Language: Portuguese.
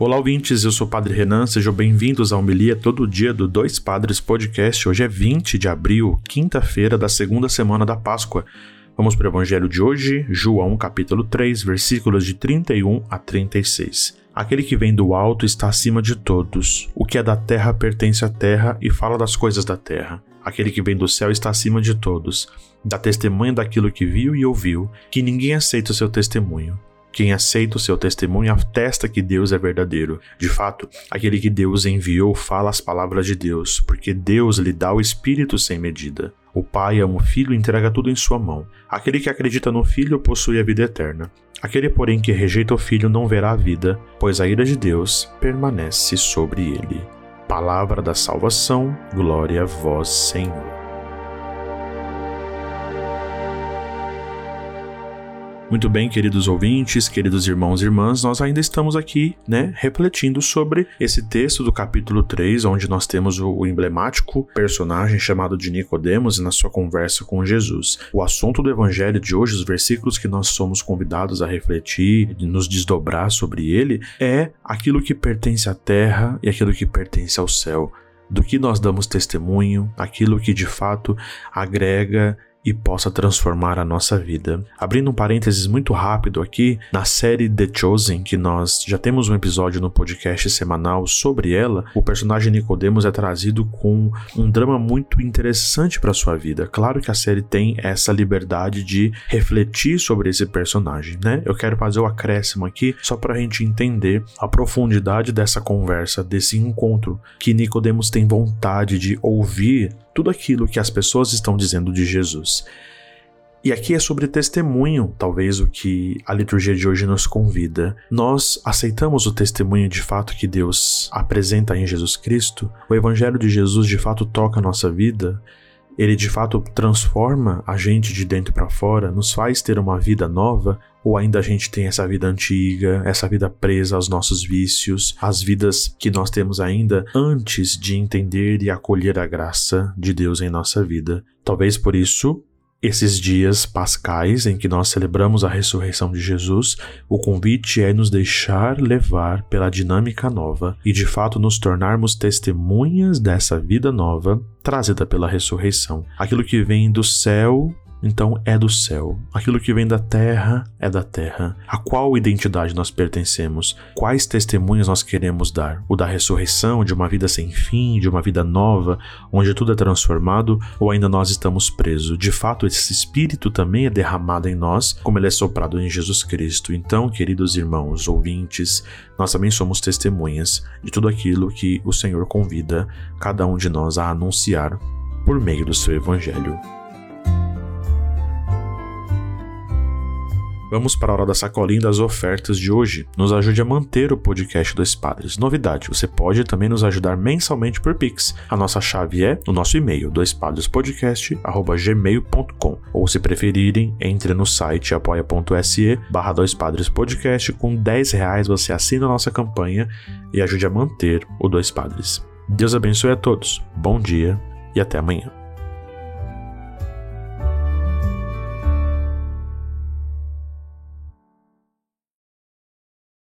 Olá, ouvintes, eu sou o Padre Renan, sejam bem-vindos à Homilia Todo Dia do Dois Padres Podcast. Hoje é 20 de abril, quinta-feira da segunda semana da Páscoa. Vamos para o Evangelho de hoje, João capítulo 3, versículos de 31 a 36. Aquele que vem do alto está acima de todos. O que é da terra pertence à terra e fala das coisas da terra. Aquele que vem do céu está acima de todos. Dá testemunho daquilo que viu e ouviu, que ninguém aceita o seu testemunho. Quem aceita o seu testemunho atesta que Deus é verdadeiro. De fato, aquele que Deus enviou fala as palavras de Deus, porque Deus lhe dá o Espírito sem medida. O Pai ama o Filho e entrega tudo em sua mão. Aquele que acredita no Filho possui a vida eterna. Aquele, porém, que rejeita o Filho não verá a vida, pois a ira de Deus permanece sobre ele. Palavra da salvação, glória a vós, Senhor. Muito bem, queridos ouvintes, queridos irmãos e irmãs, nós ainda estamos aqui, né, refletindo sobre esse texto do capítulo 3, onde nós temos o emblemático personagem chamado de Nicodemos na sua conversa com Jesus. O assunto do evangelho de hoje, os versículos que nós somos convidados a refletir, nos desdobrar sobre ele, é aquilo que pertence à terra e aquilo que pertence ao céu do que nós damos testemunho, aquilo que de fato agrega e possa transformar a nossa vida. Abrindo um parênteses muito rápido aqui, na série The Chosen, que nós já temos um episódio no podcast semanal sobre ela, o personagem Nicodemos é trazido com um drama muito interessante para sua vida. Claro que a série tem essa liberdade de refletir sobre esse personagem, né? Eu quero fazer o acréscimo aqui só para a gente entender a profundidade dessa conversa, desse encontro que Nicodemos tem vontade de ouvir tudo aquilo que as pessoas estão dizendo de Jesus. E aqui é sobre testemunho, talvez o que a liturgia de hoje nos convida. Nós aceitamos o testemunho de fato que Deus apresenta em Jesus Cristo. O Evangelho de Jesus de fato toca a nossa vida. Ele de fato transforma a gente de dentro para fora, nos faz ter uma vida nova, ou ainda a gente tem essa vida antiga, essa vida presa aos nossos vícios, as vidas que nós temos ainda antes de entender e acolher a graça de Deus em nossa vida. Talvez por isso esses dias pascais em que nós celebramos a ressurreição de Jesus, o convite é nos deixar levar pela dinâmica nova e de fato nos tornarmos testemunhas dessa vida nova trazida pela ressurreição. Aquilo que vem do céu então é do céu. Aquilo que vem da terra é da terra. A qual identidade nós pertencemos? Quais testemunhos nós queremos dar? O da ressurreição, de uma vida sem fim, de uma vida nova, onde tudo é transformado, ou ainda nós estamos presos? De fato, esse espírito também é derramado em nós, como ele é soprado em Jesus Cristo. Então, queridos irmãos, ouvintes, nós também somos testemunhas de tudo aquilo que o Senhor convida cada um de nós a anunciar por meio do seu evangelho. Vamos para a hora da sacolinha das ofertas de hoje. Nos ajude a manter o podcast Dois Padres. Novidade, você pode também nos ajudar mensalmente por Pix. A nossa chave é o nosso e-mail, doispadrespodcast.gmail.com ou se preferirem, entre no site apoia.se barra Dois Padres Podcast. Com 10 reais você assina a nossa campanha e ajude a manter o Dois Padres. Deus abençoe a todos. Bom dia e até amanhã.